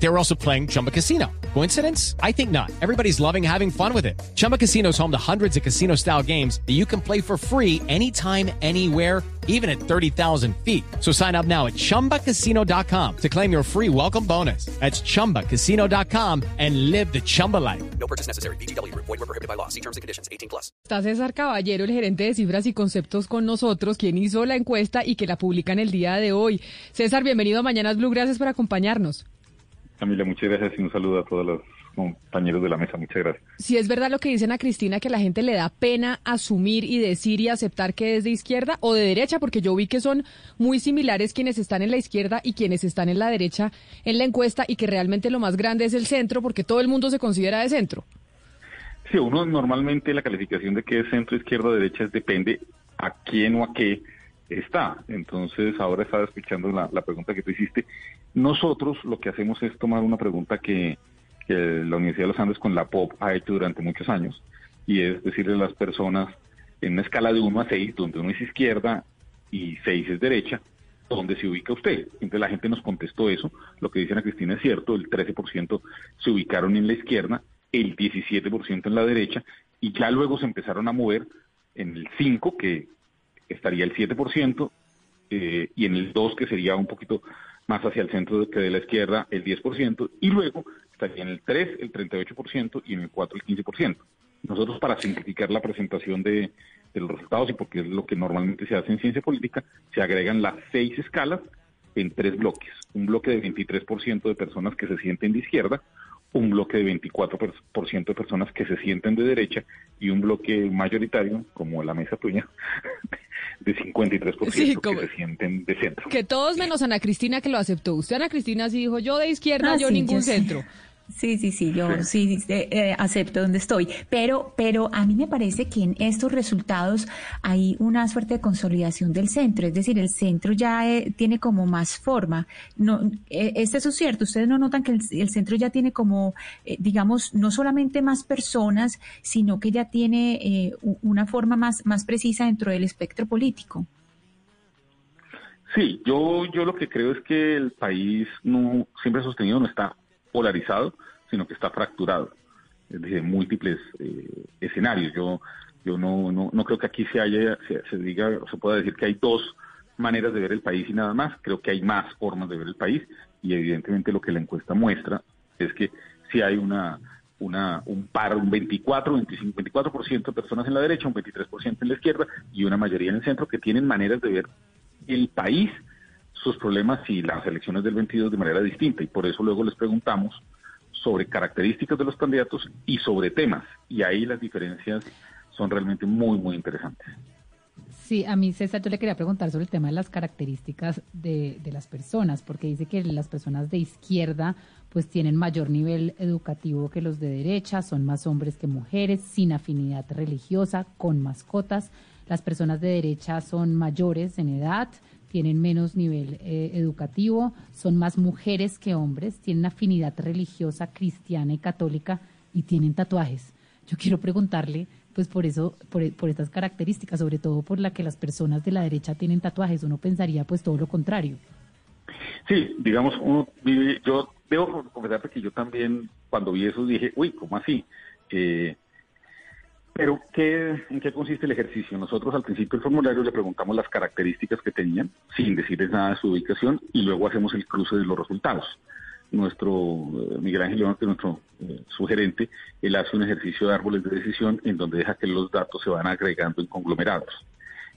They were also playing Chumba Casino. Coincidence? I think not. Everybody's loving having fun with it. Chumba Casino is home to hundreds of casino style games that you can play for free anytime, anywhere, even at 30,000 feet. So sign up now at chumbacasino.com to claim your free welcome bonus. That's chumbacasino.com and live the Chumba life. No purchase necessary. BGW. Void were prohibited by law. See terms and conditions. 18 plus. Está César Caballero, el gerente de cifras y conceptos con nosotros, quien hizo la encuesta y que la publican el día de hoy. César, bienvenido a Mañanas Blue, gracias por acompañarnos. Camila, muchas gracias y un saludo a todos los compañeros de la mesa. Muchas gracias. Si es verdad lo que dicen a Cristina, que a la gente le da pena asumir y decir y aceptar que es de izquierda o de derecha, porque yo vi que son muy similares quienes están en la izquierda y quienes están en la derecha en la encuesta y que realmente lo más grande es el centro, porque todo el mundo se considera de centro. Sí, uno normalmente la calificación de qué es centro, izquierda, derecha es depende a quién o a qué está. Entonces, ahora estaba escuchando la, pregunta que tú hiciste. Nosotros lo que hacemos es tomar una pregunta que, la Universidad de los Andes con la POP ha hecho durante muchos años, y es decirle a las personas en una escala de 1 a 6, donde uno es izquierda y 6 es derecha, ¿dónde se ubica usted? Entonces la gente nos contestó eso, lo que dice Ana Cristina es cierto, el 13% se ubicaron en la izquierda, el 17% en la derecha, y ya luego se empezaron a mover en el 5, que estaría el 7%, eh, y en el 2, que sería un poquito más hacia el centro que de la izquierda, el 10%, y luego estaría en el 3, el 38%, y en el 4, el 15%. Nosotros, para simplificar la presentación de, de los resultados, y porque es lo que normalmente se hace en ciencia política, se agregan las seis escalas en tres bloques. Un bloque de 23% de personas que se sienten de izquierda, un bloque de 24% de personas que se sienten de derecha y un bloque mayoritario, como la mesa tuya, de 53% Sí, que como- se sienten de centro. Que todos menos Ana Cristina que lo aceptó. Usted, Ana Cristina, sí dijo yo de izquierda, Ah, yo sí, ningún yo centro. Sí, sí, sí, yo sí, eh, eh, acepto donde estoy, pero, pero a mí me parece que en estos resultados hay una suerte de consolidación del centro, es decir, el centro ya eh, tiene como más forma. No, eh, este es cierto, ustedes no notan que el, el centro ya tiene como, eh, digamos, no solamente más personas, sino que ya tiene eh, una forma más, más precisa dentro del espectro político. Sí, yo, yo lo que creo es que el país no siempre ha sostenido no está polarizado, sino que está fracturado desde múltiples eh, escenarios. Yo, yo no, no, no creo que aquí se haya, se, se diga, se pueda decir que hay dos maneras de ver el país y nada más. Creo que hay más formas de ver el país y evidentemente lo que la encuesta muestra es que si hay una, una, un par, un 24, 25, 24% de personas en la derecha, un 23% en la izquierda y una mayoría en el centro que tienen maneras de ver el país, sus problemas y las elecciones del 22 de manera distinta. Y por eso luego les preguntamos sobre características de los candidatos y sobre temas. Y ahí las diferencias son realmente muy, muy interesantes. Sí, a mí César, yo le quería preguntar sobre el tema de las características de, de las personas, porque dice que las personas de izquierda pues tienen mayor nivel educativo que los de derecha, son más hombres que mujeres, sin afinidad religiosa, con mascotas. Las personas de derecha son mayores en edad, tienen menos nivel eh, educativo, son más mujeres que hombres, tienen afinidad religiosa cristiana y católica y tienen tatuajes. Yo quiero preguntarle, pues por eso, por, estas características, sobre todo por la que las personas de la derecha tienen tatuajes, uno pensaría pues todo lo contrario. Sí, digamos, uno yo debo confesarte que yo también cuando vi eso dije, uy, ¿cómo así? Eh, pero, ¿qué, ¿en qué consiste el ejercicio? Nosotros al principio del formulario le preguntamos las características que tenían, sin decirles nada de su ubicación, y luego hacemos el cruce de los resultados. Nuestro eh, Miguel Ángel León, que es nuestro eh, sugerente, él hace un ejercicio de árboles de decisión en donde deja que los datos se van agregando en conglomerados.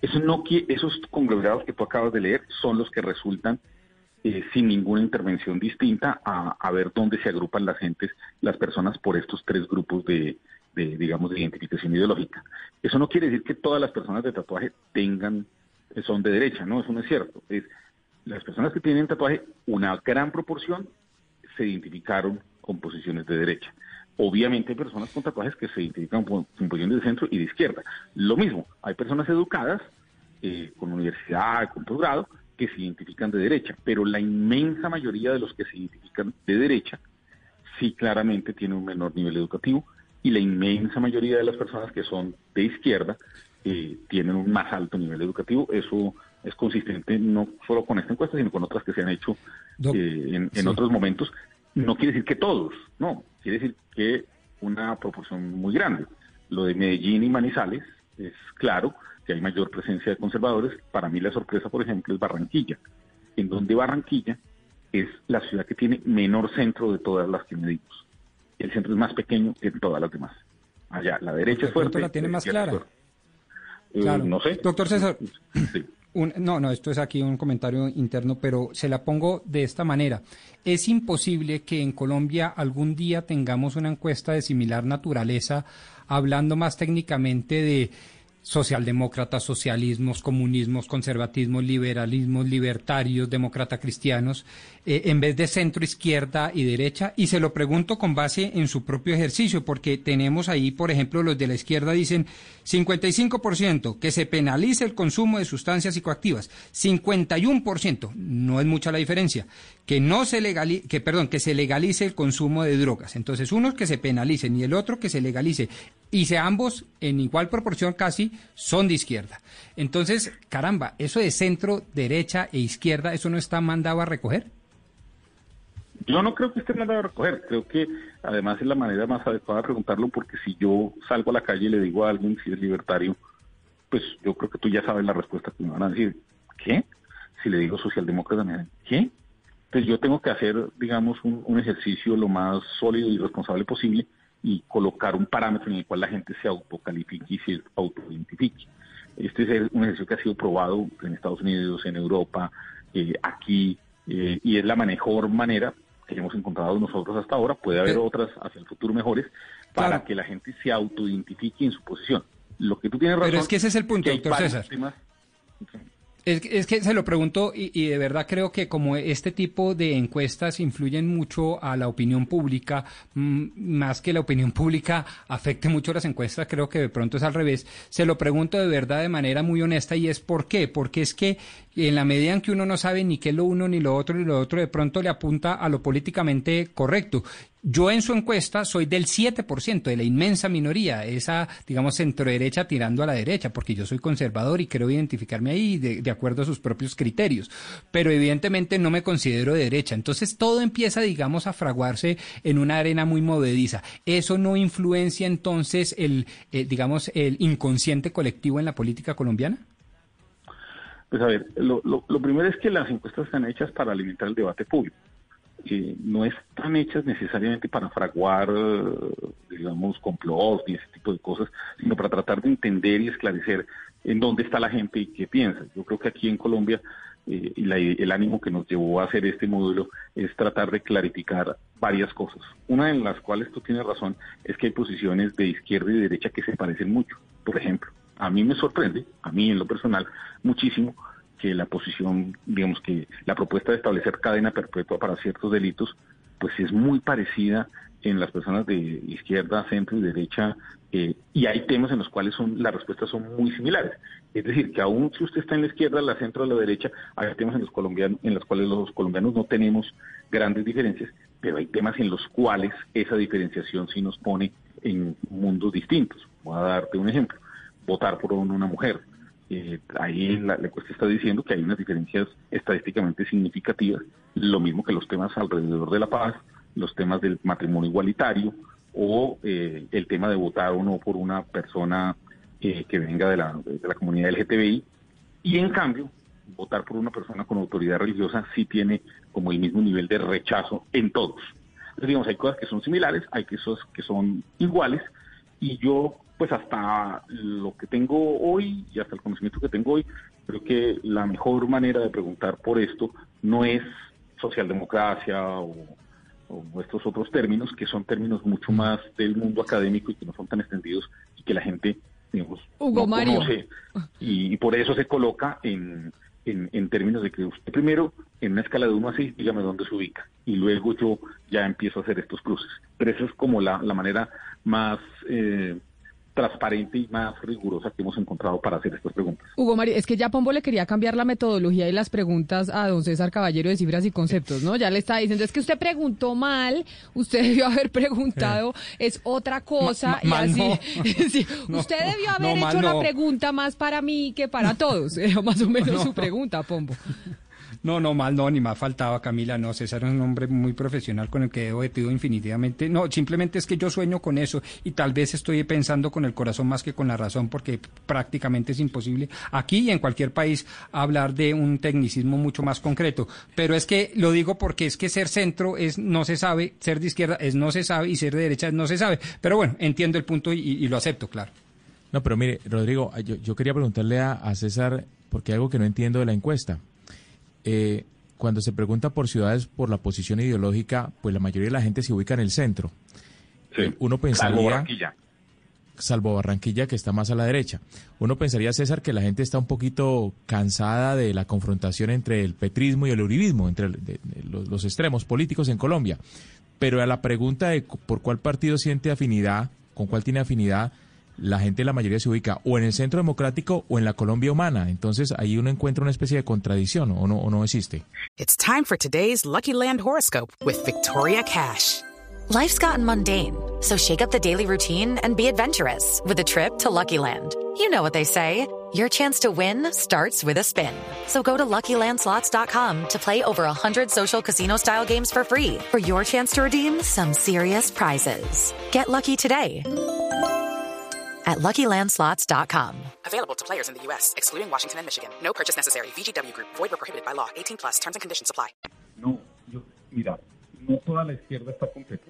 Eso no, esos conglomerados que tú acabas de leer son los que resultan eh, sin ninguna intervención distinta a, a ver dónde se agrupan las gentes, las personas por estos tres grupos de, de, digamos, de identificación ideológica. Eso no quiere decir que todas las personas de tatuaje tengan, eh, son de derecha, no, eso no es cierto. Es, las personas que tienen tatuaje, una gran proporción se identificaron con posiciones de derecha. Obviamente hay personas con tatuajes que se identifican con, posiciones de centro y de izquierda. Lo mismo, hay personas educadas eh, con universidad, con posgrado, que se identifican de derecha, pero la inmensa mayoría de los que se identifican de derecha sí claramente tienen un menor nivel educativo, y la inmensa mayoría de las personas que son de izquierda eh, tienen un más alto nivel educativo. Eso es consistente no solo con esta encuesta, sino con otras que se han hecho eh, en, otros momentos. No quiere decir que todos, no, quiere decir que una proporción muy grande. Lo de Medellín y Manizales es claro que hay mayor presencia de conservadores. Para mí la sorpresa, por ejemplo, es Barranquilla, en donde Barranquilla es la ciudad que tiene menor centro de todas las que medimos. El centro es más pequeño que todas las demás. Allá, la derecha es fuerte. la tiene más clara. Eh, no sé. Doctor César, no, no, esto es aquí un comentario interno, pero se la pongo de esta manera. Es imposible que en Colombia algún día tengamos una encuesta de similar naturaleza, hablando más técnicamente de socialdemócratas, socialismos, comunismos, conservatismos, liberalismos, libertarios, demócrata cristianos, eh, en vez de centro, izquierda y derecha. Y se lo pregunto con base en su propio ejercicio, porque tenemos ahí, por ejemplo, los de la izquierda dicen 55% que se penalice el consumo de sustancias psicoactivas, 51%, no es mucha la diferencia, que no se legalice, que perdón, que se legalice el consumo de drogas. Entonces, uno que se penalicen y el otro que se legalice y se ambos en igual proporción casi son de izquierda. Entonces, caramba, eso de centro, derecha e izquierda, ¿eso no está mandado a recoger? Yo no creo que esté mandado a recoger, creo que además es la manera más adecuada de preguntarlo porque si yo salgo a la calle y le digo a alguien si es libertario, pues yo creo que tú ya sabes la respuesta que me van a decir. ¿Qué? Si le digo socialdemócrata, ¿qué? Entonces yo tengo que hacer, digamos, un ejercicio lo más sólido y responsable posible y colocar un parámetro en el cual la gente se autocalifique y se autoidentifique. Este es un ejercicio que ha sido probado en Estados Unidos, en Europa, eh, aquí, eh, y es la mejor manera que hemos encontrado nosotros hasta ahora. Puede haber otras hacia el futuro mejores para que la gente se autoidentifique en su posición. Lo que tú tienes razón. Pero es que ese es el punto, doctor César. Es, que se lo pregunto y, de verdad creo que como este tipo de encuestas influyen mucho a la opinión pública, mm, más que la opinión pública afecte mucho las encuestas, creo que de pronto es al revés. Se lo pregunto de verdad de manera muy honesta y es ¿por qué? Porque es que en la medida en que uno no sabe ni qué es lo uno ni lo otro ni lo otro, de pronto le apunta a lo políticamente correcto. Yo en su encuesta soy del 7%, de la inmensa minoría, esa, digamos, centro-derecha tirando a la derecha, porque yo soy conservador y quiero identificarme ahí de, acuerdo a sus propios criterios. Pero evidentemente no me considero de derecha. Entonces todo empieza, digamos, a fraguarse en una arena muy movediza. ¿Eso no influencia entonces el, eh, digamos, el inconsciente colectivo en la política colombiana? Pues a ver, lo, lo, lo primero es que las encuestas están hechas para alimentar el debate público no están hechas necesariamente para fraguar, digamos, complots ni ese tipo de cosas, sino para tratar de entender y esclarecer en dónde está la gente y qué piensa. Yo creo que aquí en Colombia eh, el ánimo que nos llevó a hacer este módulo es tratar de clarificar varias cosas. Una de las cuales tú tienes razón es que hay posiciones de izquierda y derecha que se parecen mucho. Por ejemplo, a mí me sorprende, a mí en lo personal, muchísimo, que la posición, digamos que la propuesta de establecer cadena perpetua para ciertos delitos, pues es muy parecida en las personas de izquierda, centro y derecha, eh, y hay temas en los cuales son las respuestas son muy similares. Es decir, que aún si usted está en la izquierda, la centro o la derecha, hay temas en los colombianos, en los cuales los colombianos no tenemos grandes diferencias, pero hay temas en los cuales esa diferenciación sí nos pone en mundos distintos. Voy a darte un ejemplo. Votar por una mujer, eh, ahí la, la está diciendo que hay unas diferencias estadísticamente significativas, lo mismo que los temas alrededor de la paz, los temas del matrimonio igualitario o eh, el tema de votar o no por una persona eh, que venga de la, de la comunidad LGTBI. Y en cambio, votar por una persona con autoridad religiosa sí tiene como el mismo nivel de rechazo en todos. Entonces, digamos, hay cosas que son similares, hay cosas que son iguales, y yo pues hasta lo que tengo hoy y hasta el conocimiento que tengo hoy, creo que la mejor manera de preguntar por esto no es socialdemocracia o, estos otros términos, que son términos mucho más del mundo académico y que no son tan extendidos y que la gente, digamos, no conoce. Y, por eso se coloca en, en, términos de que usted primero, en una escala de 1 a 6, dígame dónde se ubica. Y luego yo ya empiezo a hacer estos cruces. Pero esa es como la, la manera más... Eh, transparente y más rigurosa que hemos encontrado para hacer estas preguntas. Hugo Mario, es que ya Pombo le quería cambiar la metodología y las preguntas a don César Caballero de Cifras y Conceptos, ¿no? Ya le está diciendo, es que usted preguntó mal, usted debió haber preguntado, es otra cosa. Ma- mal y así, no. Sí, No, usted debió haber hecho la no. pregunta más para mí que para todos. Era más o menos No. su pregunta, Pombo. No, no, mal no, ni más faltaba Camila, no, César es un hombre muy profesional con el que he debatido infinitivamente. No, simplemente es que yo sueño con eso y tal vez estoy pensando con el corazón más que con la razón porque prácticamente es imposible aquí y en cualquier país hablar de un tecnicismo mucho más concreto. Pero es que lo digo porque es que ser centro es no se sabe, ser de izquierda es no se sabe y ser de derecha es no se sabe. Pero bueno, entiendo el punto y, lo acepto, claro. No, pero mire, Rodrigo, yo, quería preguntarle a, César, porque algo que no entiendo de la encuesta. Eh, cuando se pregunta por ciudades por la posición ideológica, pues la mayoría de la gente se ubica en el centro. Sí. Uno Salvo pensaría, Barranquilla. salvo Barranquilla, que está más a la derecha. Uno pensaría, César, que la gente está un poquito cansada de la confrontación entre el petrismo y el uribismo, entre el- de- de los, los extremos políticos en Colombia. Pero a la pregunta de por cuál partido siente afinidad, con cuál tiene afinidad, la gente, la mayoría se ubica o en el centro democrático o en la Colombia humana. Entonces ahí uno encuentra una especie de contradicción, ¿o no, o no existe? It's time for today's Lucky Land horoscope with Victoria Cash. Life's gotten mundane, so shake up the daily routine and be adventurous with a trip to Lucky Land. You know what they say. Your chance to win starts with a spin. So go to LuckyLandSlots.com to play over 100 social casino-style games for free for your chance to redeem some serious prizes. Get lucky today at LuckyLandSlots.com. Available to players in the U.S., excluding Washington and Michigan. No purchase necessary. VGW Group, void were prohibited by law. 18 plus terms and conditions apply. No, yo, mira, no toda la izquierda está completa,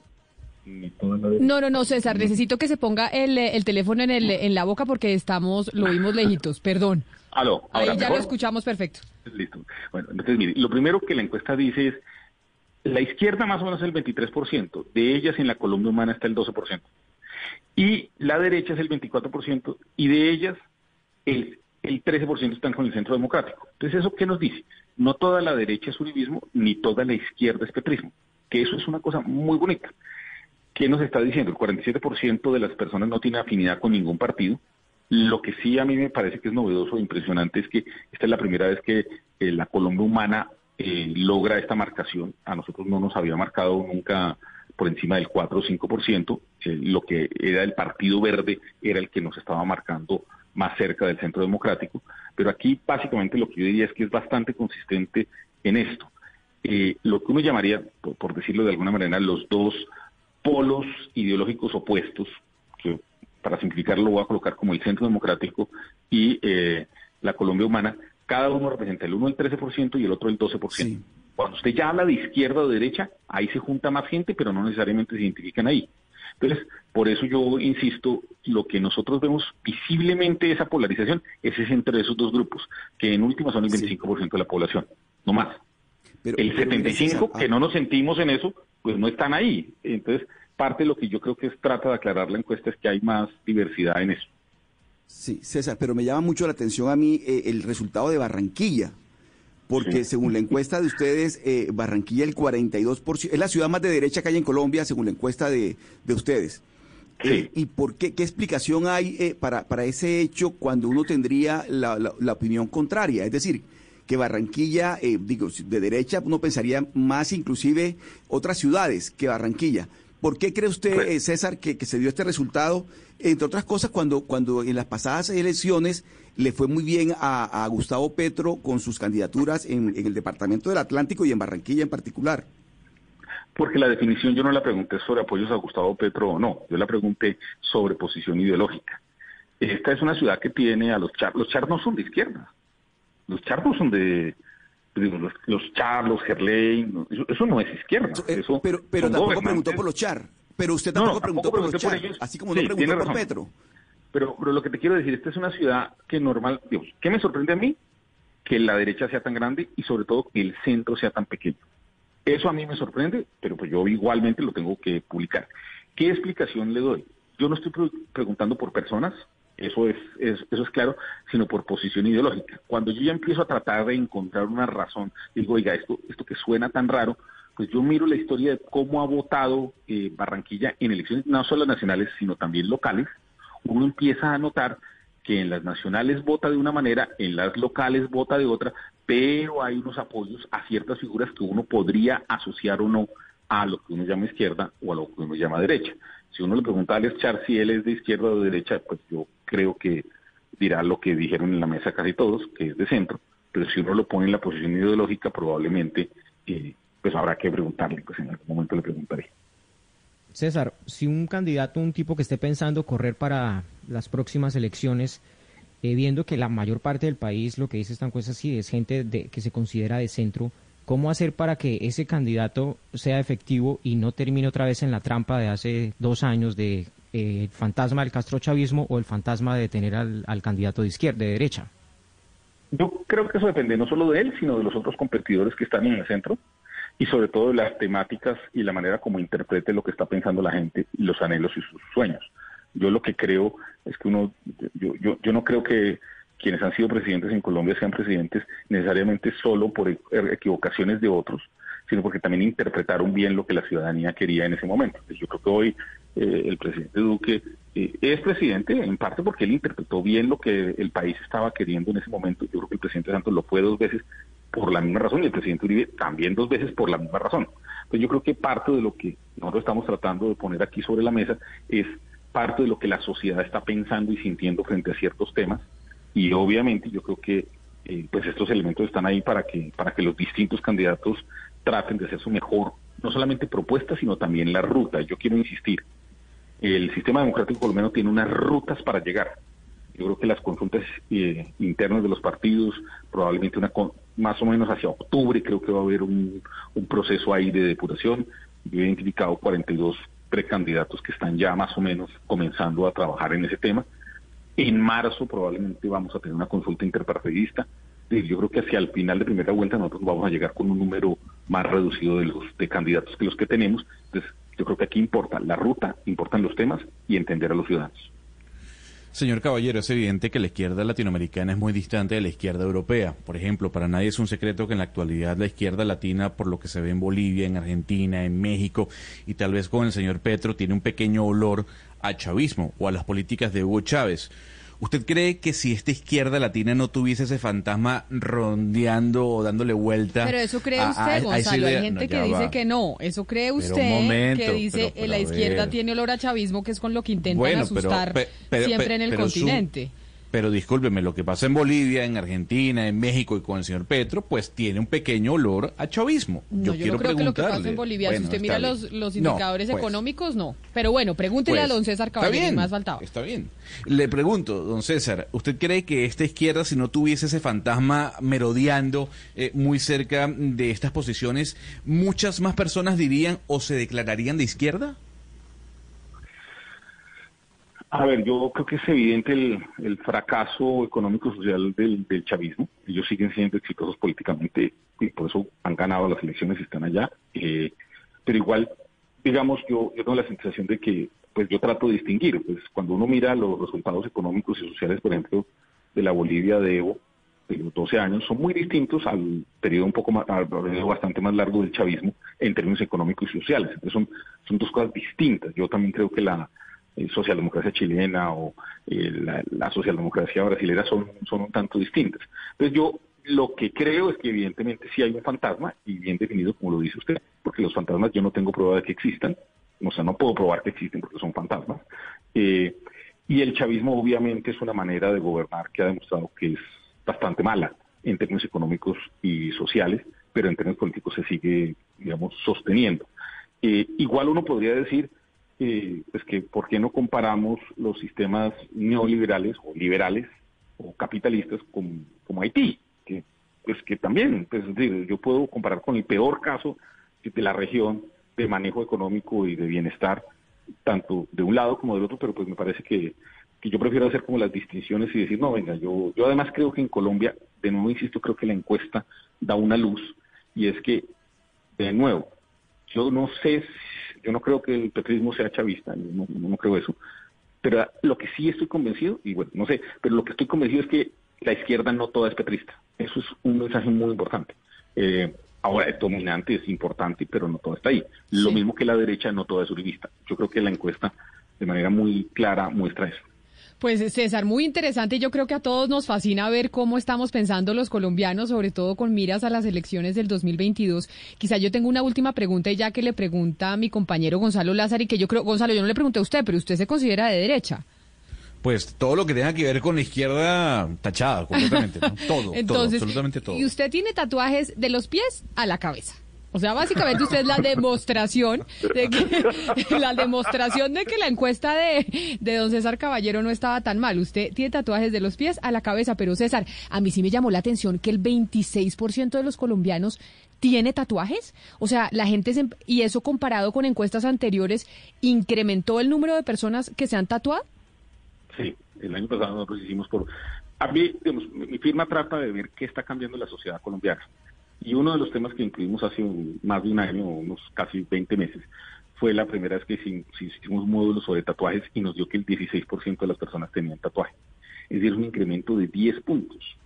ni toda la derecha. No, no, no, César, necesito que se ponga el, eh, el teléfono en, el, en la boca porque estamos, lo oímos lejitos, perdón. Aló, Ahí ahora ya mejor. lo escuchamos perfecto. Listo. Bueno, entonces mire, lo primero que la encuesta dice es, la izquierda más o menos es el 23%, de ellas en la Colombia humana está el 12%, y la derecha es el 24%, y de ellas el, el 13% están con el centro democrático. Entonces, ¿eso qué nos dice? No toda la derecha es uribismo, ni toda la izquierda es petrismo, que eso es una cosa muy bonita. ¿Qué nos está diciendo? El 47% de las personas no tiene afinidad con ningún partido. Lo que sí a mí me parece que es novedoso e impresionante es que esta es la primera vez que la Colombia humana eh, logra esta marcación. A nosotros no nos había marcado nunca por encima del 4 o 5%. Eh, lo que era el Partido Verde era el que nos estaba marcando más cerca del centro democrático. Pero aquí básicamente lo que yo diría es que es bastante consistente en esto. Eh, lo que uno llamaría, por, por decirlo de alguna manera, los dos polos ideológicos opuestos, que para simplificarlo voy a colocar como el centro democrático y eh, la Colombia humana, cada uno representa el uno el 13% y el otro el 12%. Cuando usted ya habla de izquierda o de derecha, ahí se junta más gente, pero no necesariamente se identifican ahí. Entonces, por eso yo insisto, lo que nosotros vemos visiblemente esa polarización es ese entre esos dos grupos, que en última son el 25% de la población, no más. Pero- el pero mire, 75, César, que ah, no nos sentimos en eso, pues no están ahí. Entonces, parte de lo que yo creo que es, trata de aclarar la encuesta es que hay más diversidad en eso. Sí, César, pero me llama mucho la atención a mí eh, el resultado de Barranquilla, porque Sí. según la encuesta de ustedes, eh, Barranquilla el 42%, es la ciudad más de derecha que hay en Colombia, según la encuesta de, de ustedes. Sí. Eh, ¿Y por qué, qué explicación hay eh, para, para ese hecho cuando uno tendría la, la- la opinión contraria? Es decir, que Barranquilla, eh, digo, de derecha uno pensaría más inclusive otras ciudades que Barranquilla. ¿Por qué cree usted, Pues- eh, César, que, que se dio este resultado? Entre otras cosas, cuando, cuando en las pasadas elecciones le fue muy bien a, a Gustavo Petro con sus candidaturas en, en el Departamento del Atlántico y en Barranquilla en particular. Porque la definición yo no la pregunté sobre apoyos a Gustavo Petro o no, yo la pregunté sobre posición ideológica. Esta es una ciudad que tiene a los char, los char no son de izquierda, los char no son de, los, los char, los Gerley, no, eso, eso no es izquierda. Eso, eh, pero pero tampoco preguntó por los char. Pero usted No, no, tampoco preguntó tampoco por los por char, ellos. así como Sí, no preguntó por razón. Petro. Pero, pero lo que te quiero decir, esta es una ciudad que normal, Dios, ¿qué me sorprende a mí? Que la derecha sea tan grande y sobre todo que el centro sea tan pequeño. Eso a mí me sorprende, pero pues yo igualmente lo tengo que publicar. ¿Qué explicación le doy? Yo no estoy pre- preguntando por personas, eso es, es- eso es claro, sino por posición ideológica. Cuando yo ya empiezo a tratar de encontrar una razón, digo, oiga, esto, esto que suena tan raro, pues yo miro la historia de cómo ha votado eh, Barranquilla en elecciones no solo nacionales, sino también locales, uno empieza a notar que en las nacionales vota de una manera, en las locales vota de otra, pero hay unos apoyos a ciertas figuras que uno podría asociar o no a lo que uno llama izquierda o a lo que uno llama derecha. Si uno le pregunta a Alex Char si él es de izquierda o de derecha, pues yo creo que dirá lo que dijeron en la mesa casi todos, que es de centro, pero si uno lo pone en la posición ideológica, probablemente eh, pues habrá que preguntarle, pues en algún momento le preguntaré. César, si un candidato, un tipo que esté pensando correr para las próximas elecciones, eh, viendo que la mayor parte del país, lo que dice esta encuesta, sí es gente de, que se considera de centro, ¿cómo hacer para que ese candidato sea efectivo y no termine otra vez en la trampa de hace dos años de eh, fantasma del castrochavismo o el fantasma de tener al, al candidato de izquierda, de derecha? Yo creo que eso depende no solo de él, sino de los otros competidores que están en el centro y sobre todo de las temáticas y la manera como interprete lo que está pensando la gente y los anhelos y sus sueños. Yo lo que creo es que uno, yo, yo, yo no creo que quienes han sido presidentes en Colombia sean presidentes necesariamente solo por e, equivocaciones de otros, sino porque también interpretaron bien lo que la ciudadanía quería en ese momento. yo creo que hoy eh, el presidente Duque eh, es presidente en parte porque él interpretó bien lo que el país estaba queriendo en ese momento. Yo creo que el presidente Santos lo fue dos veces por la misma razón y el presidente Uribe también dos veces por la misma razón. Entonces yo creo que parte de lo que nosotros estamos tratando de poner aquí sobre la mesa es parte de lo que la sociedad está pensando y sintiendo frente a ciertos temas y obviamente yo creo que eh, pues estos elementos están ahí para que para que los distintos candidatos traten de hacer su mejor no solamente propuesta sino también la ruta. Yo quiero insistir el sistema democrático colombiano tiene unas rutas para llegar. Yo creo que las consultas eh, internas de los partidos probablemente una más o menos hacia octubre creo que va a haber un, un proceso ahí de depuración. Yo he identificado 42 precandidatos que están ya más o menos comenzando a trabajar en ese tema en marzo probablemente vamos a tener una consulta interpartidista. Yo creo que hacia el final de primera vuelta nosotros vamos a llegar con un número más reducido de los de candidatos que los que tenemos. Entonces, yo creo que aquí importa la ruta, importan los temas y entender a los ciudadanos. Señor Caballero, es evidente que la izquierda latinoamericana es muy distante de la izquierda europea. Por ejemplo, para nadie es un secreto que en la actualidad la izquierda latina, por lo que se ve en Bolivia, en Argentina, en México y tal vez con el señor Petro, tiene un pequeño olor a chavismo o a las políticas de Hugo Chávez. ¿Usted cree que si esta izquierda latina no tuviese ese fantasma rondeando o dándole vuelta? Pero eso cree usted, Gonzalo. Hay gente que dice que no. Eso cree usted que dice que la izquierda tiene olor a chavismo, que es con lo que intentan asustar siempre en el continente. Pero discúlpeme, lo que pasa en Bolivia, en Argentina, en México y con el señor Petro, pues tiene un pequeño olor a chavismo. yo, quiero creo que lo que pasa en Bolivia, si usted mira los, los indicadores pues. económicos, no. Pero bueno, pregúntele a pues, don César Caballero, más faltaba. Está bien. Le pregunto, don César, ¿usted cree que esta izquierda, si no tuviese ese fantasma merodeando eh, muy cerca de estas posiciones, muchas más personas dirían o se declararían de izquierda? A ver, yo creo que es evidente el, fracaso económico-social del, chavismo. Ellos siguen siendo exitosos políticamente y por eso han ganado las elecciones y están allá. Eh, pero igual, digamos, yo, yo tengo la sensación de que pues yo trato de distinguir. Pues cuando uno mira los resultados económicos y sociales, por ejemplo, de la Bolivia de Evo, de los 12 años, son muy distintos al periodo un poco al periodo bastante más largo del chavismo en términos económicos y sociales. Entonces son, son dos cosas distintas. Yo también creo que la socialdemocracia chilena o eh, la, socialdemocracia brasileña son, son un tanto distintas. Entonces yo lo que creo es que evidentemente sí hay un fantasma y bien definido como lo dice usted, porque los fantasmas yo no tengo prueba de que existan, o sea, no puedo probar que existen porque son fantasmas. Eh, y el chavismo obviamente es una manera de gobernar que ha demostrado que es bastante mala en términos económicos y sociales, pero en términos políticos se sigue, digamos, sosteniendo. igual uno podría decir, eh, pues que por qué no comparamos los sistemas neoliberales o liberales o capitalistas con, como Haití, que pues que también, pues, yo puedo comparar con el peor caso de la región de manejo económico y de bienestar, tanto de un lado como del otro, pero pues me parece que, que yo prefiero hacer como las distinciones y decir, no, venga, yo, yo además creo que en Colombia, de nuevo insisto, creo que la encuesta da una luz, y es que, de nuevo, yo no sé yo no creo que el petrismo sea chavista, no, no, creo eso. Pero lo que sí estoy convencido, y bueno, no sé, pero lo que estoy convencido es que la izquierda no toda es petrista. Eso es un mensaje muy importante. Eh, ahora, es dominante, es importante, pero no todo está ahí. Lo mismo que la derecha, no toda es uribista. Yo creo que la encuesta, de manera muy clara, muestra eso. Pues César, muy interesante. Yo creo que a todos nos fascina ver cómo estamos pensando los colombianos, sobre todo con miras a las elecciones del 2022. Quizá yo tengo una última pregunta y ya que le pregunta a mi compañero Gonzalo Lázaro y que yo creo, Gonzalo, yo no le pregunté a usted, pero usted se considera de derecha. Pues todo lo que tenga que ver con la izquierda tachada completamente, ¿no? todo, todo, absolutamente todo. Y usted tiene tatuajes de los pies a la cabeza. O sea, básicamente usted es la demostración de que la demostración de que la encuesta de, de don César Caballero no estaba tan mal. Usted tiene tatuajes de los pies a la cabeza, pero César, a mí sí me llamó la atención que el 26% de los colombianos tiene tatuajes. O sea, la gente se, y eso comparado con encuestas anteriores incrementó el número de personas que se han tatuado. Sí, el año pasado nosotros hicimos por a mí, digamos, mi firma trata de ver qué está cambiando la sociedad colombiana. Y uno de los temas que incluimos hace más de un año, unos casi 20 meses, fue la primera vez que hicimos un módulo sobre tatuajes y nos dio que el 16% de las personas tenían tatuaje. Es decir, un incremento de 10 puntos.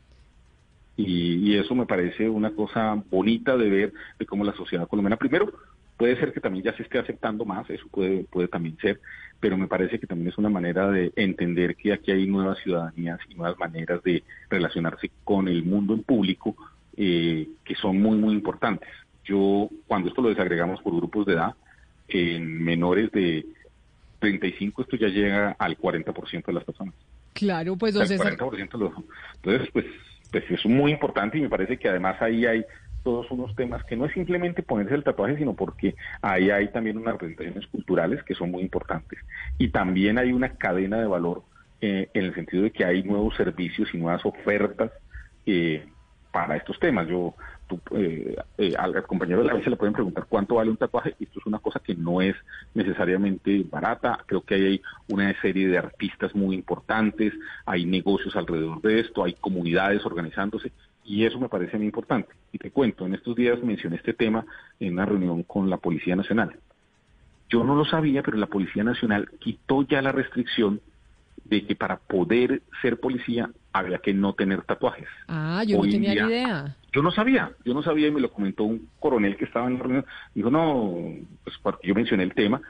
Y, eso me parece una cosa bonita de ver de cómo la sociedad colombiana, primero, puede ser que también ya se esté aceptando más, eso puede, puede también ser, pero me parece que también es una manera de entender que aquí hay nuevas ciudadanías y nuevas maneras de relacionarse con el mundo en público eh, que son muy, muy importantes. Yo, cuando esto lo desagregamos por grupos de edad, en menores de 35 esto ya llega al 40% de las personas. Claro, pues entonces... 40% los, entonces, pues, pues es muy importante y me parece que además ahí hay todos unos temas que no es simplemente ponerse el tatuaje, sino porque ahí hay también unas representaciones culturales que son muy importantes. Y también hay una cadena de valor eh, en el sentido de que hay nuevos servicios y nuevas ofertas eh, para estos temas. Yo, eh, eh, al compañero de la se le pueden preguntar cuánto vale un tatuaje. Esto es una cosa que no es necesariamente barata. Creo que hay una serie de artistas muy importantes, hay negocios alrededor de esto, hay comunidades organizándose y eso me parece muy importante. Y te cuento, en estos días mencioné este tema en una reunión con la Policía Nacional. Yo no lo sabía, pero la Policía Nacional quitó ya la restricción de que para poder ser policía había que no tener tatuajes. Ah, yo no tenía ni idea. Yo no sabía, yo no sabía y me lo comentó un coronel que estaba en la reunión. Dijo, no, pues porque yo mencioné el tema.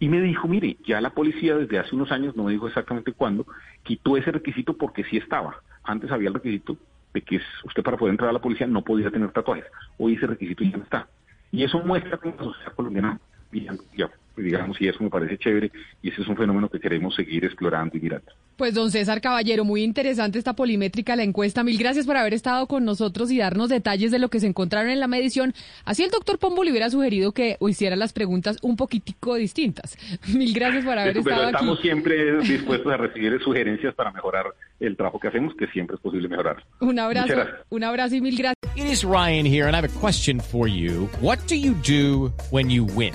Y me dijo, mire, ya la policía desde hace unos años, no me dijo exactamente cuándo, quitó ese requisito porque sí estaba. Antes había el requisito de que usted para poder entrar a la policía no podía tener tatuajes. Hoy ese requisito ya no está. Y eso muestra que la sociedad colombiana ya, digamos, y eso me parece chévere, y ese es un fenómeno que queremos seguir explorando y mirando. Pues don César Caballero, muy interesante esta polimétrica, la encuesta. Mil gracias por haber estado con nosotros y darnos detalles de lo que se encontraron en la medición. Así el doctor Pombo le hubiera sugerido que hiciera las preguntas un poquitico distintas. Mil gracias por haber estado aquí. Estamos siempre dispuestos a recibir sugerencias para mejorar el trabajo que hacemos, que siempre es posible mejorar. Un abrazo, un abrazo y mil gracias. It is Ryan here and I have a question for you. What do you do when you win?